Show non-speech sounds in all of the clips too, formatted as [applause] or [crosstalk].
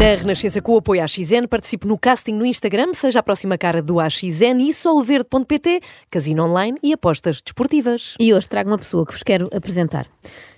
Na Renascença, com o apoio à XN, participe no casting no Instagram, seja a próxima cara do AXN e solverde.pt, casino online e apostas desportivas. E hoje trago uma pessoa que vos quero apresentar.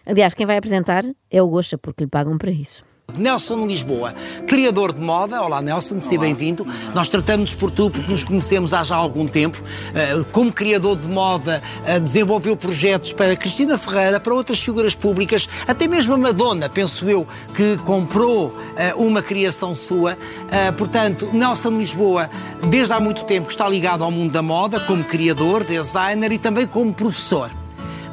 Aliás, quem vai apresentar é o Goxa, porque lhe pagam para isso. Nelson Lisboa, criador de moda. Olá, Nelson, seja bem-vindo. Nós tratamos por tu porque nos conhecemos há já algum tempo. Uh, como criador de moda, uh, desenvolveu projetos para Cristina Ferreira, para outras figuras públicas, até mesmo a Madonna, penso eu, que comprou uh, uma criação sua. portanto, Nelson Lisboa, desde há muito tempo, está ligado ao mundo da moda, como criador, designer e também como professor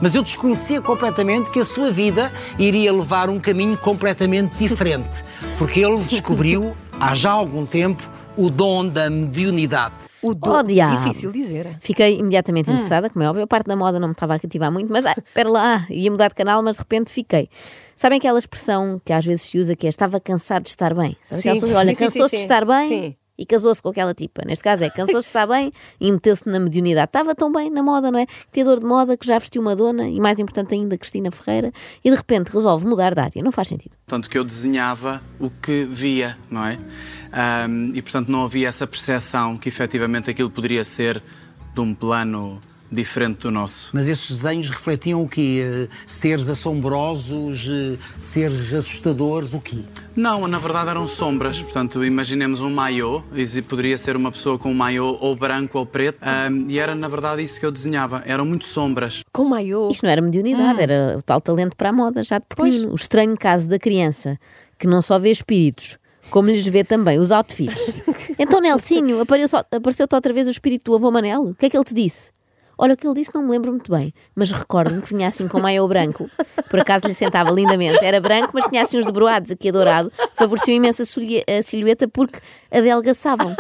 mas eu desconhecia completamente que a sua vida iria levar um caminho completamente diferente, porque ele descobriu há já algum tempo o dom da mediunidade. O do... Oh. Difícil dizer. Fiquei imediatamente interessada, como é óbvio. A parte da moda não me estava a cativar muito, mas ah, espera lá, ia mudar de canal, mas de repente fiquei. Sabem aquela expressão que às vezes se usa que é estava cansado de estar bem? Sabe Sim, pessoas, sim, olha, cansou-se sim. de estar bem Sim. E casou-se com aquela tipa. Neste caso é, cansou-se estar bem e meteu-se na mediunidade. Estava tão bem na moda, não é? Criador de moda que já vestiu Madonna e mais importante ainda, Cristina Ferreira, e de repente resolve mudar de área. Não faz sentido. Tanto que eu desenhava o que via, não é? Ahm, e portanto não havia essa percepção que efetivamente aquilo poderia ser de um plano diferente do nosso. Mas esses desenhos refletiam o quê? Eh, Seres assombrosos, eh, seres assustadores, o quê? Não, na verdade eram sombras. Portanto, imaginemos um maiô, e poderia ser uma pessoa com um maiô ou branco ou preto, ahm, e era na verdade isso que eu desenhava. Eram muito sombras. Com maiô. Isto não era mediunidade, era o tal talento para a moda já de pequenino. O estranho caso da criança que não só vê espíritos, como lhes vê também os outfits. [laughs] então, Nelsinho, apareceu- apareceu-te outra vez o espírito do avô Manel? O que é que ele te disse? Olha, o que ele disse não me lembro muito bem, mas recordo-me que vinha assim com maiô branco. Por acaso lhe sentava lindamente. Era branco, mas tinha assim uns dobroados aqui a dourado. Favoreceu imenso a, silhue- a silhueta porque adelgaçavam.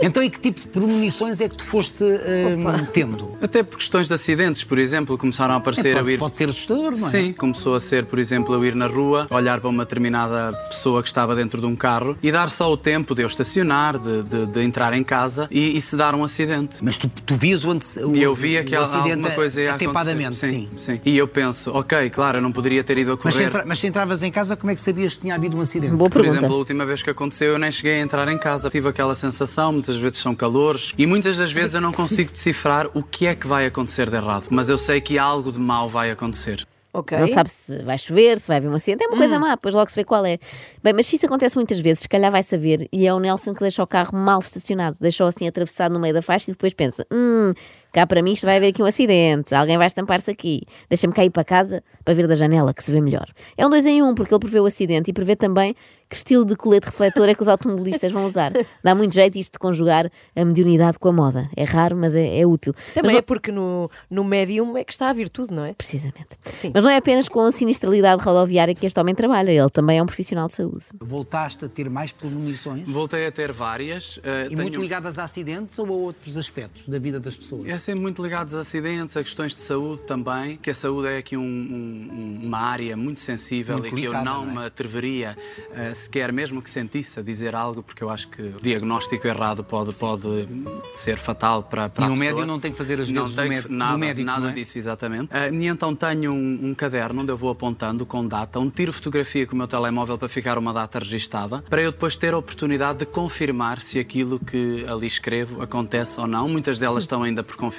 Então, e que tipo de premonições é que tu foste eh, tendo? Até por questões de acidentes, por exemplo, começaram a aparecer a Pode, ir. pode ser assustador, não é? Sim, começou a ser, por exemplo, eu ir na rua, olhar para uma determinada pessoa que estava dentro de um carro e dar só o tempo de eu estacionar, de, de- de entrar em casa e, e se dar um acidente. Mas tu, tu vias o, ante- o, E eu há- acidente alguma coisa ia atempadamente, acontecer. sim. sim. E eu penso, ok, claro, eu não poderia ter ido a Mas se, correr. entra- mas se entravas em casa, como é que sabias que tinha havido um acidente? Boa Por pergunta. exemplo, a última vez que aconteceu, eu nem cheguei a entrar em casa. Tive aquela sensação, muitas vezes são calores, e muitas das vezes eu não consigo decifrar o que é que vai acontecer de errado. Mas eu sei que algo de mau vai acontecer. Ok. Não sabe se vai chover, se vai haver um acidente. É uma coisa má, depois logo se vê qual é. Bem, mas se isso acontece muitas vezes, se calhar vai saber. E é o Nelson que deixa o carro mal estacionado, deixou assim atravessado no meio da faixa e depois pensa: hum, cá para mim isto vai haver aqui um acidente, alguém vai estampar-se aqui. Deixa-me cair para casa para ver da janela que se vê melhor. É um dois em um, porque ele prevê o acidente e prevê também que estilo de colete refletor é que os automobilistas vão usar. Dá muito jeito isto de conjugar a mediunidade com a moda. É raro, mas é, é útil. Também Mas é porque no, no médium é que está a virtude, não é? Precisamente. Sim. Mas não é apenas com a sinistralidade rodoviária que este homem trabalha, ele também é um profissional de saúde. Voltaste a ter mais premonições? Voltei a ter várias. eh, E tenho- muito ligadas a acidentes ou a outros aspectos da vida das pessoas? É sempre muito ligados a acidentes, a questões de saúde também, que a saúde é aqui um- um- uma área muito sensível Muito e que eu não, não é? me atreveria eh, sequer, mesmo que sentisse, a dizer algo, porque eu acho que o diagnóstico errado pode, pode ser fatal para, para E a um pessoa. médium não tem que fazer as Não vezes do tem que- médico- do nada, médico, nada não é? disso, exatamente. Ah, e então tenho um, um caderno onde eu vou apontando com data, onde tiro fotografia com o meu telemóvel para ficar uma data registada, para eu depois ter a oportunidade de confirmar se aquilo que ali escrevo acontece ou não. Muitas delas estão ainda por confirmar.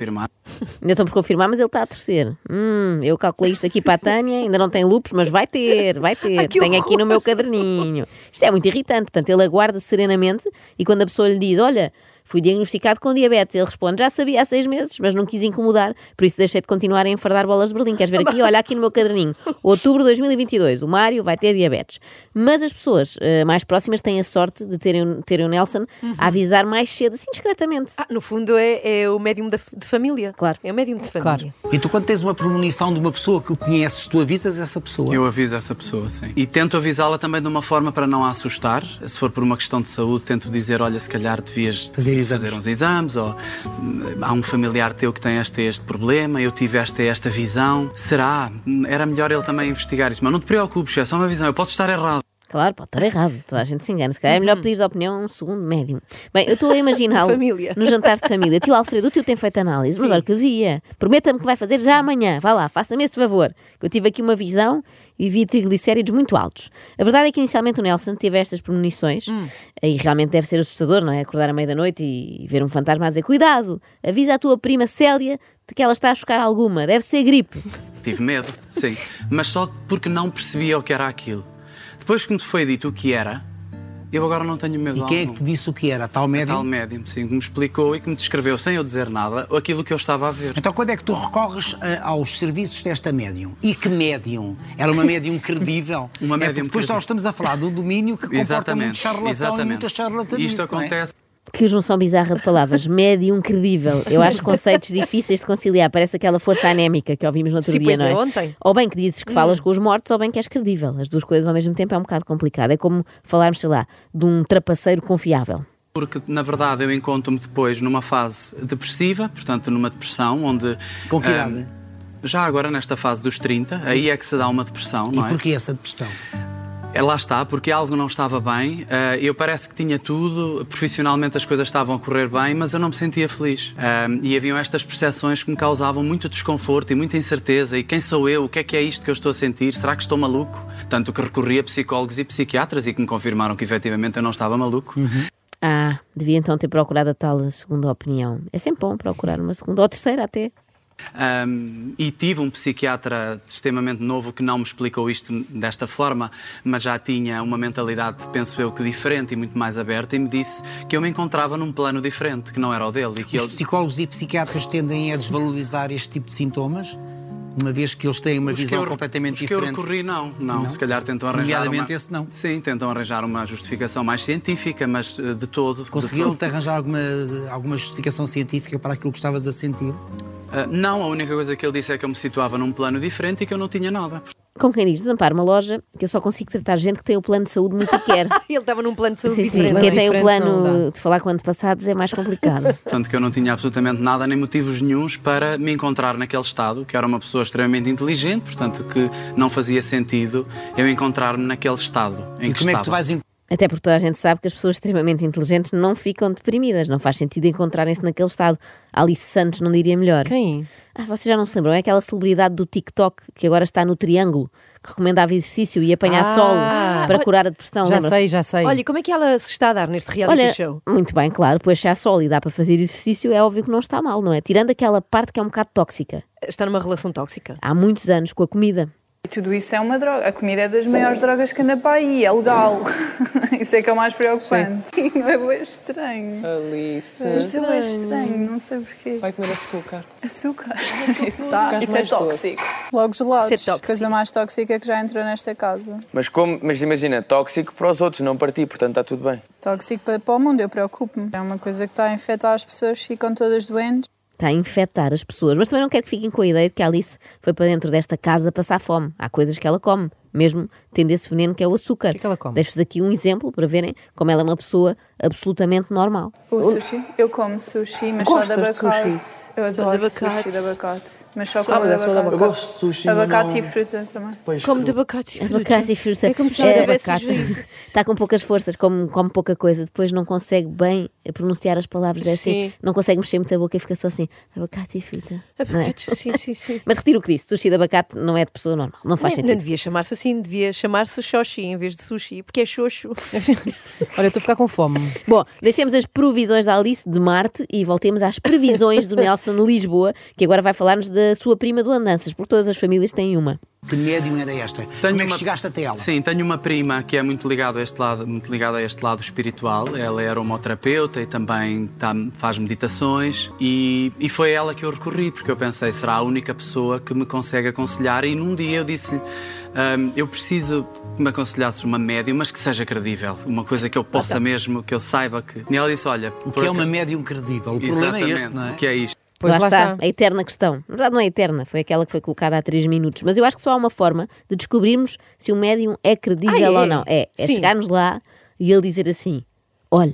[laughs] Ainda estão por confirmar, mas ele está a torcer. Hum, eu calculei isto aqui para a Tânia, ainda não tem lupus, mas vai ter, vai ter. Tenho aqui no meu caderninho. Isto é muito irritante, portanto, ele aguarda serenamente e quando a pessoa lhe diz: Olha, Fui diagnosticado com diabetes. Ele responde: Já sabia há seis meses, mas não quis incomodar, por isso deixei de continuar a enfardar bolas de Berlim. Queres ver aqui? Olha aqui no meu caderninho. [laughs] Outubro de 2022, o Mário vai ter diabetes. Mas as pessoas eh, mais próximas têm a sorte de terem, terem o Nelson a avisar mais cedo, assim discretamente. Ah, no fundo é, é o médium da, de família. Claro. É o médium de família. E tu, quando tens uma premonição de uma pessoa que conheces, tu avisas essa pessoa. Eu aviso essa pessoa, sim. E tento avisá-la também de uma forma para não a assustar. Se for por uma questão de saúde, tento dizer: olha, se calhar devias Fazer exames. fazer uns exames, ou hum, há um familiar teu que tem este este problema, eu tive esta esta visão. Será? Era melhor ele também investigar isso. Mas não te preocupes, é só uma visão, eu posso estar errado. Claro, pode estar errado, toda a gente se engana. Se calhar é melhor pedir a opinião a um segundo médium. Bem, eu estou a imaginá-lo [laughs] Família. no jantar de família. Tio Alfredo, o tio tem feito análise, mas olha que devia. Prometa-me que vai fazer já amanhã. Vá lá, faça-me esse favor. Que eu tive aqui uma visão e vi triglicéridos muito altos. A verdade é que inicialmente o Nelson teve estas premonições e realmente deve ser assustador, não é? Acordar à meia-noite e ver um fantasma a dizer: Cuidado, avisa a tua prima Célia de que ela está a chocar alguma, deve ser gripe. [laughs] Tive medo, sim. Mas só porque não percebia o que era aquilo. Depois que me foi dito o que era, eu agora não tenho medo E quem é que te disse o que era? Tal médium? Tal médium, sim, que me explicou e que me descreveu, sem eu dizer nada, aquilo que eu estava a ver. Então, quando é que tu recorres ah, aos serviços desta médium? E que médium? Era uma médium [laughs] credível? Uma é médium porque depois credível. nós estamos a falar do domínio que [laughs] comporta muito charlatão e muita charlatanice, Isto não é? Que junção bizarra de palavras. Médium credível. Eu acho conceitos difíceis de conciliar. Parece aquela força anémica que ouvimos no outro Sim, dia, pois não é, é? ontem. Ou bem que dizes que falas com os mortos, ou bem que és credível. As duas coisas ao mesmo tempo é um bocado complicado. É como falarmos, sei lá, de um trapaceiro confiável. Porque, na verdade, eu encontro-me depois numa fase depressiva, portanto, numa depressão, onde. Com que ah, idade? já agora, nesta fase dos 30, aí é que se dá uma depressão, E não é? porquê essa depressão? É, Lá está, porque algo não estava bem. Ah, eu parece que tinha tudo, profissionalmente as coisas estavam a correr bem, mas eu não me sentia feliz. Ah, e haviam estas percepções que me causavam muito desconforto e muita incerteza. E quem sou eu? O que é que é isto que eu estou a sentir? Será que estou maluco? Tanto que recorri a psicólogos e psiquiatras e que me confirmaram que efetivamente eu não estava maluco. Ah, devia então ter procurado a tal segunda opinião. É sempre bom procurar uma segunda, ou terceira até. Um, e tive um psiquiatra extremamente novo que não me explicou isto desta forma, mas já tinha uma mentalidade, penso eu, que diferente e muito mais aberta, e me disse que eu me encontrava num plano diferente, que não era o dele. E que Os psicólogos e psiquiatras tendem a desvalorizar este tipo de sintomas, uma vez que eles têm uma Os visão eu- completamente os que diferente. eu recorri, não, não. Não? Se calhar tentam arranjar. Nomeadamente uma... esse não. Sim, tentam arranjar uma justificação mais científica, mas eh, de todo. Conseguiram-te todo. arranjar alguma, alguma justificação científica para aquilo que estavas a sentir? Ah, não, a única coisa que ele disse é que eu me situava num plano diferente e que eu não tinha nada. Como quem diz, desampar uma loja, que eu só consigo tratar gente que tem o plano de saúde muito quer. [laughs] Ele estava num plano de saúde Sim, sim. diferente. Quem tem o plano de falar com antepassados é mais complicado. [laughs] Portanto, que eu não tinha absolutamente nada, nem motivos nenhuns para me encontrar naquele estado, que era uma pessoa extremamente inteligente, portanto, que não fazia sentido eu encontrar-me naquele estado em E que como é que estava. tu vais Até porque toda a gente sabe que as pessoas extremamente inteligentes não ficam deprimidas. Não faz sentido encontrarem-se naquele estado. Alice Santos não diria melhor. Quem? Ah, vocês já não se lembram? É aquela celebridade do TikTok que agora está no Triângulo, que recomendava exercício e apanhar Ah, sol para curar a depressão. Já sei, já sei. Olha, como é que ela se está a dar neste reality Olha, show? muito bem, claro, pois se há sol e dá para fazer exercício, é óbvio que não está mal, não é? Tirando aquela parte que é um bocado tóxica. Está numa relação tóxica? Há muitos anos com a comida. Tudo isso é uma droga. A comida é das maiores drogas que anda para aí, é legal. [laughs] isso é que é o mais preocupante. Não [laughs] é bem estranho. Alice. Mas é bem estranho, não sei porquê. Vai comer açúcar. Açúcar. [laughs] Isso, tá, isso é doce. tóxico. Logo gelados. Isso é tóxico. Coisa mais tóxica que já entrou nesta casa. Mas, como, mas imagina, tóxico para os outros, não para ti, portanto está tudo bem. Tóxico para, para o mundo, eu preocupo-me. É uma coisa que está a infectar as pessoas, ficam todas doentes. Está a infectar as pessoas. Mas também não quero que fiquem com a ideia de que a Alice foi para dentro desta casa passar fome. Há coisas que ela come, mesmo tendo esse veneno que é o açúcar. O que é que ela come? Deixo-vos aqui um exemplo para verem como ela é uma pessoa absolutamente normal. O sushi? Eu como sushi, mas Gostas só de de abacate. sushi? Eu Só adoro de abacate. sushi de abacate. Mas só Ah, como mas de é abacate. abacate. Eu gosto de sushi, Abacate não- e fruta também. Pois, Como de abacate e fruta. Abacate e fruta. É como se tivesse abacate. Está [laughs] com poucas forças, come, come pouca coisa, depois não consegue bem pronunciar as palavras. É assim, Sim. não consegue mexer muito a boca e fica só assim: abacate e fruta. não é? Abacate, sim, sim, sim. [laughs] Mas retiro o que disse: sushi de abacate não é de pessoa normal, não faz nem sentido. devia chamar-se assim, devia chamar-se Xoxi em vez de sushi, porque é xoxo. [laughs] Olha, eu estou a ficar com fome. Bom, deixemos as provisões da Alice de Marte e voltemos às previsões do Nelson de Lisboa, que agora vai falar-nos da sua prima do Andanças, porque todas as famílias têm uma. Que médium era esta? Como é que chegaste até ela? Sim, tenho uma prima que é muito ligada a este lado, muito ligada a este lado espiritual. Ela era homoterapeuta e também tá- faz meditações e, e foi a ela que eu recorri porque eu pensei será a única pessoa que me consegue aconselhar e num dia eu disse-lhe "Ahm, eu preciso que me aconselhasses uma médium, mas que seja credível, uma coisa que eu possa mesmo, que eu saiba que. E ela disse: Olha, O que é uma médium credível? O problema é este, não é? O que é isto? Pois lá, lá está, está. a eterna questão. Na verdade, não é eterna, foi aquela que foi colocada há três minutos. Mas eu acho que só há uma forma de descobrirmos se o médium é credível Ah, é? ou não. É, é Sim. chegarmos lá e ele dizer assim: Olha,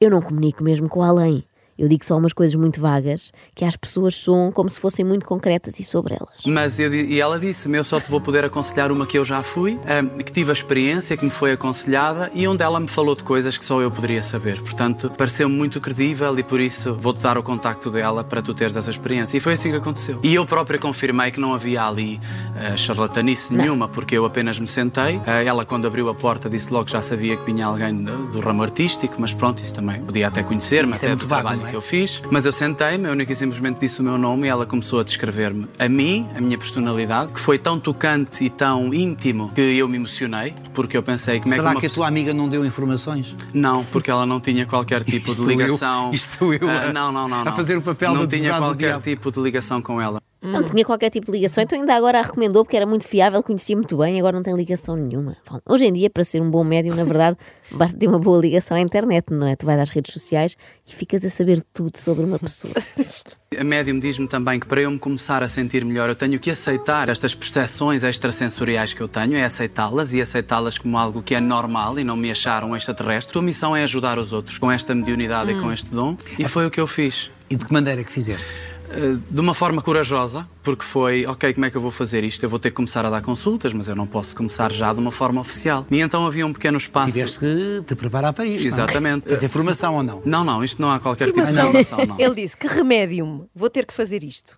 eu não comunico mesmo com além. Eu digo só umas coisas muito vagas que às pessoas soam como se fossem muito concretas e sobre elas. Mas eu, e ela disse-me: Eu só te vou poder aconselhar uma que eu já fui, ahm, que tive a experiência, que me foi aconselhada e onde ela me falou de coisas que só eu poderia saber. Portanto, pareceu-me muito credível e por isso vou-te dar o contacto dela para tu teres essa experiência. E foi assim que aconteceu. E eu própria confirmei que não havia ali ah, charlatanice nenhuma, porque eu apenas me sentei. Ah, ela, quando abriu a porta, disse logo que já sabia que vinha alguém do, do ramo artístico, mas pronto, isso também podia até conhecer-me, Sim, isso é até muito do vago, trabalho não é? que eu fiz. Mas eu sentei-me, eu única e simplesmente disse o meu nome e ela começou a descrever-me a mim, a minha personalidade, que foi tão tocante e tão íntimo que eu me emocionei, porque eu pensei como é Será que uma que a tua amiga não deu informações? Não, porque ela não tinha qualquer tipo de sou eu. ligação. Isto sou eu Ah, a- não, não, não, a não. fazer o papel Não tinha qualquer tipo de ligação com ela. Não tinha qualquer tipo de ligação, então ainda agora a recomendou porque era muito fiável, conhecia muito bem, agora não tem ligação nenhuma. Bom, hoje em dia, para ser um bom médium, na verdade, [laughs] basta ter uma boa ligação à internet, não é? Tu vais às redes sociais e ficas a saber tudo sobre uma pessoa. [laughs] A médium diz-me também que para eu me começar a sentir melhor, eu tenho que aceitar estas percepções extrasensoriais que eu tenho, é aceitá-las e aceitá-las como algo que é normal e não me achar um extraterrestre. A tua missão é ajudar os outros com esta mediunidade e com este dom. E foi o que eu fiz. E de que maneira que fizeste? Uh, de uma forma corajosa, porque foi, ok, como é que eu vou fazer isto? Eu vou ter que começar a dar consultas, mas eu não posso começar já de uma forma oficial. E então havia um pequeno espaço. Tiveste que te preparar para isto. não é? Exatamente. Fazer formação ou não? Não, não, isto não há qualquer tipo de Formação. formação, não. [laughs] Ele disse: que remédio vou ter que fazer isto.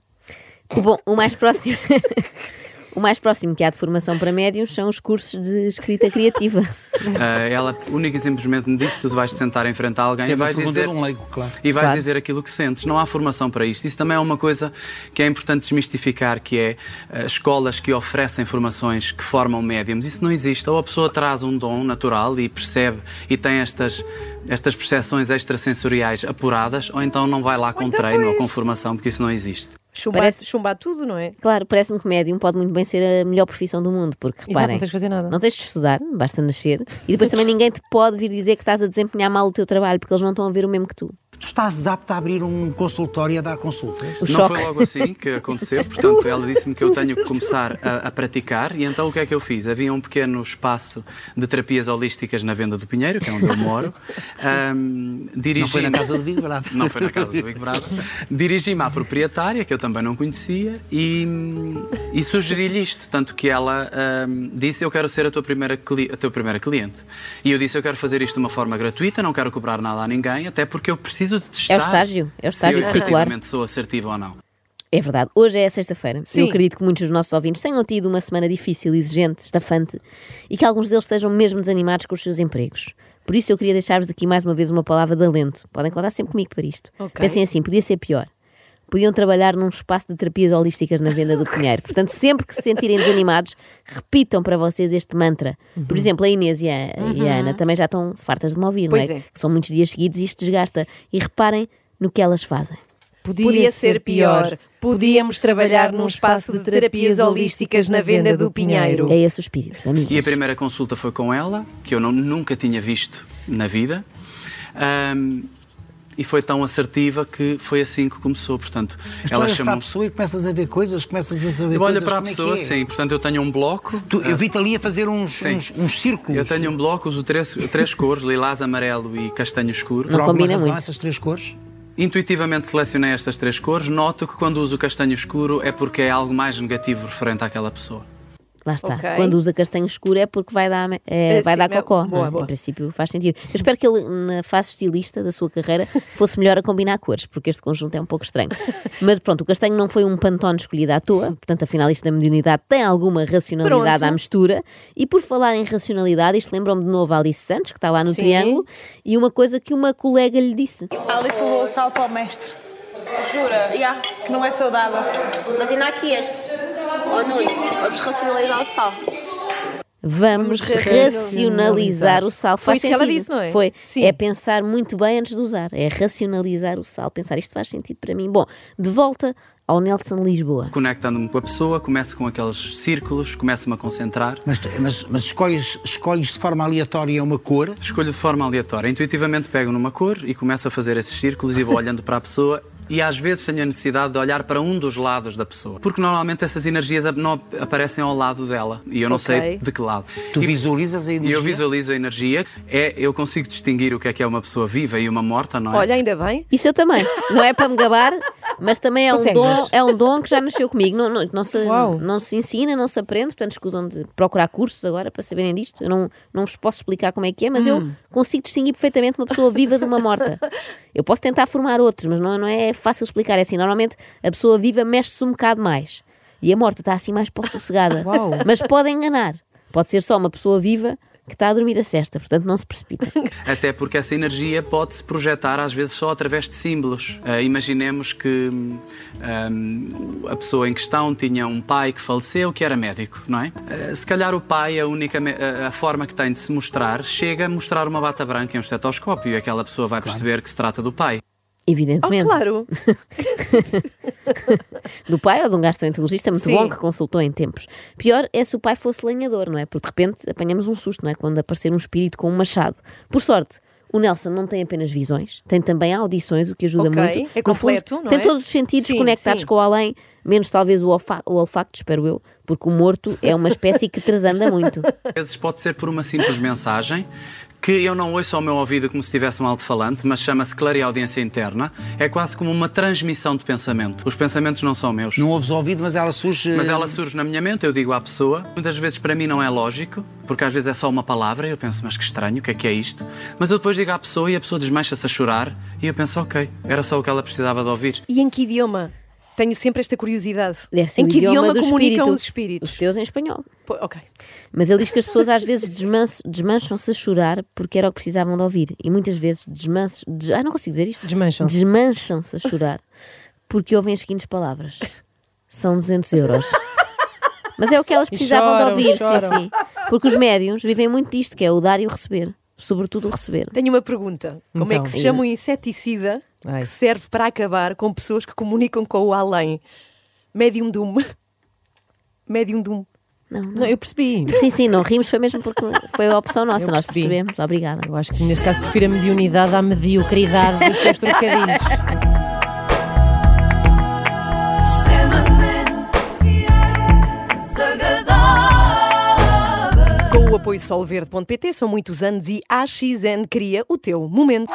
O bom, o mais próximo. [laughs] O mais próximo que há de formação para médiums são os cursos de escrita criativa. Uh, [laughs] ela única e simplesmente me disse: tu vais te sentar em frente a alguém Isso é e vais dizer. um leigo, claro. E vais Claro. dizer aquilo que sentes. Não há formação para isto. Isso também é uma coisa que é importante desmistificar, que é uh, escolas que oferecem formações que formam médiums. Isso não existe. Ou a pessoa traz um dom natural e percebe e tem estas, estas percepções extrasensoriais apuradas, ou então não vai lá com então, treino ou pois. com formação, porque isso não existe. Chumbar, Parece- chumbar tudo, não é? Claro, parece-me que médium pode muito bem ser a melhor profissão do mundo, porque Exato, reparem, não tens de fazer nada. não tens de estudar, basta nascer, e depois também ninguém te pode vir dizer que estás a desempenhar mal o teu trabalho, porque eles não estão a ver o mesmo que tu. Tu estás apto a abrir um consultório e a dar consultas? O Não choque. foi logo assim que aconteceu, portanto, ela disse-me que eu tenho que começar a, a praticar, e então o que é que eu fiz? Havia um pequeno espaço de terapias holísticas na Venda do Pinheiro, que é onde eu moro. Ahm, dirigi Não foi na casa do Big Brother. Não foi na casa do Big Brother. Dirigi-me à proprietária, que eu também não conhecia, e, e sugeri-lhe isto. Tanto que ela ahm, disse: Eu quero ser a tua, primeira cli- a tua primeira cliente. E eu disse: Eu quero fazer isto de uma forma gratuita, não quero cobrar nada a ninguém, até porque eu preciso de testar. É o estágio, é o estágio se eu curricular. efetivamente sou assertivo ou não. É verdade, hoje é sexta-feira. Eu acredito que muitos dos nossos ouvintes tenham tido uma semana difícil, exigente, estafante e que alguns deles estejam mesmo desanimados com os seus empregos. Por isso eu queria deixar-vos aqui mais uma vez uma palavra de alento. Podem contar sempre comigo para isto. Ok. Pensem assim, podia ser pior. Podiam trabalhar num espaço de terapias holísticas na venda do [laughs] Pinheiro. Portanto, sempre que se sentirem desanimados, repitam para vocês este mantra. Por Uhum. exemplo, a Inês e a, e a Ana também já estão fartas de me ouvir, Pois não é? é. Que são muitos dias seguidos e isto desgasta. E reparem no que elas fazem. Podia, ser pior. Podíamos trabalhar num espaço de terapias holísticas na venda do Pinheiro. É esse o espírito, amigos. E a primeira consulta foi com ela, que eu não- nunca tinha visto na vida. Ahm, e foi tão assertiva que foi assim que começou. Portanto, Mas tu ela olhas para a chamou. pessoa e começas a ver coisas, começas a saber Eu olho coisas. para a é pessoa, é? sim. Portanto, eu tenho um bloco. Tu- eu vi-te ali a fazer uns, Sim. uns, uns círculos. Eu tenho um bloco, uso três, três cores: lilás, amarelo e castanho escuro. Por alguma combina razão, muito. essas três cores? Intuitivamente selecionei estas três cores. Noto que quando uso castanho escuro é porque é algo mais negativo referente àquela pessoa. Lá está. Ok. Quando usa castanho escuro é porque vai dar, é, É, vai sim, dar cocó. boa, é? boa. Em princípio faz sentido. Eu espero que ele, na fase estilista da sua carreira, [laughs] fosse melhor a combinar cores, porque este conjunto é um pouco estranho. Mas pronto, o castanho não foi um pantone escolhido à toa, portanto, afinal, isto da mediunidade tem alguma racionalidade Pronto. à mistura. E por falar em racionalidade, isto lembra-me de novo a Alice Santos, que está lá no Sim. Triângulo, e uma coisa que uma colega lhe disse. A Alice levou o sal para o mestre. Jura? Que não é saudável. Mas ainda há aqui este. Ó Nuno, vamos racionalizar o sal. Vamos racionalizar. o sal. Foi Faz isso que ela sentido. disse, não é? Foi. Sim. É pensar muito bem antes de usar. É racionalizar o sal. Pensar isto faz sentido para mim. Bom, de volta ao Nelson Lisboa. Conectando-me com a pessoa, começo com aqueles círculos, começo-me a concentrar. Mas, mas, mas escolhes, escolhes de forma aleatória uma cor. Escolho de forma aleatória. Intuitivamente pego numa cor e começo a fazer esses círculos e vou olhando para a pessoa. E às vezes tenho a necessidade de olhar para um dos lados da pessoa. Porque normalmente essas energias não ap- aparecem ao lado dela. E eu não Ok. sei de que lado. Tu E- visualizas a E energia. eu visualizo a energia. É, eu consigo distinguir o que é que é uma pessoa viva e uma morta, não é? Olha, ainda bem. Isso eu também. Não é para me gabar, [laughs] mas também é um, dom, é um dom que já nasceu comigo. Não, não, não, se, Uau. não se ensina, não se aprende, portanto escusam de procurar cursos agora para saberem disto. Eu não, não vos posso explicar como é que é, mas Hum. eu consigo distinguir perfeitamente uma pessoa viva de uma morta. [laughs] Eu posso tentar formar outros, mas não, não é fácil explicar. É assim, normalmente a pessoa viva mexe-se um bocado mais e a morta está assim mais sossegada. Uau. Mas pode enganar. Pode ser só uma pessoa viva que está a dormir a cesta, portanto não se precipita. [laughs] Até porque essa energia pode-se projetar às vezes só através de símbolos. Ah, imaginemos que hum, hum, a pessoa em questão tinha um pai que faleceu que era médico, não é? Ah, se calhar o pai, a única a, a forma que tem de se mostrar, chega a mostrar uma bata branca em um estetoscópio e aquela pessoa vai perceber que se trata do pai. Oh, Evidentemente. claro. [laughs] do pai ou de um gastroenterologista muito Sim. bom que consultou em tempos. Pior é se o pai fosse lenhador, não é? Porque de repente apanhamos um susto, não é? Quando aparecer um espírito com um machado. Por sorte, o Nelson não tem apenas visões, tem também audições, o que ajuda Ok, muito. é No fundo, completo, não tem é? todos os sentidos Sim, conectados sim. com o além, menos talvez o, olfa o olfacto, espero eu, porque o morto é uma espécie que transanda muito. Às vezes pode ser por uma simples mensagem que eu não ouço ao meu ouvido como se tivesse um alto-falante, mas chama-se clareaudiência interna. É quase como uma transmissão de pensamento. Os pensamentos não são meus. Não ouves ouvido, mas ela surge. Mas ela surge na minha mente, eu digo à pessoa. Muitas vezes para mim não é lógico, porque às vezes é só uma palavra e eu penso, mas que estranho, o que é que é isto? Mas eu depois digo à pessoa e a pessoa desmancha-se a chorar e eu penso, ok, era só o que ela precisava de ouvir. E em que idioma? Tenho sempre esta curiosidade. Deve ser em que idioma, do comunicam espírito. os espíritos? Os teus em espanhol. Pô, ok. Mas ele diz que as pessoas às vezes desman- desmancham-se a chorar porque era o que precisavam de ouvir. E muitas vezes desmancham. Des... Ah, não consigo dizer isto. Desmancham-se. Desmancham-se a chorar porque ouvem as seguintes palavras: são 200 euros. Mas é o que elas precisavam choram, de ouvir, choram. sim, sim. Porque os médiums vivem muito disto, que é o dar e o receber. Sobretudo o receber. Tenho uma pergunta. Como é Então. que se chama um inseticida Ai. que serve para acabar com pessoas que comunicam com o além? Medium doom. [laughs] Medium doom. Não, não. Não, eu percebi. Sim, sim, não rimos, foi mesmo porque foi a opção nossa, nós percebemos. Obrigada. Eu acho que neste caso prefiro a mediunidade à mediocridade dos teus trocadilhos. Com o apoio solverde.pt são muitos anos e a AXN cria o teu momento.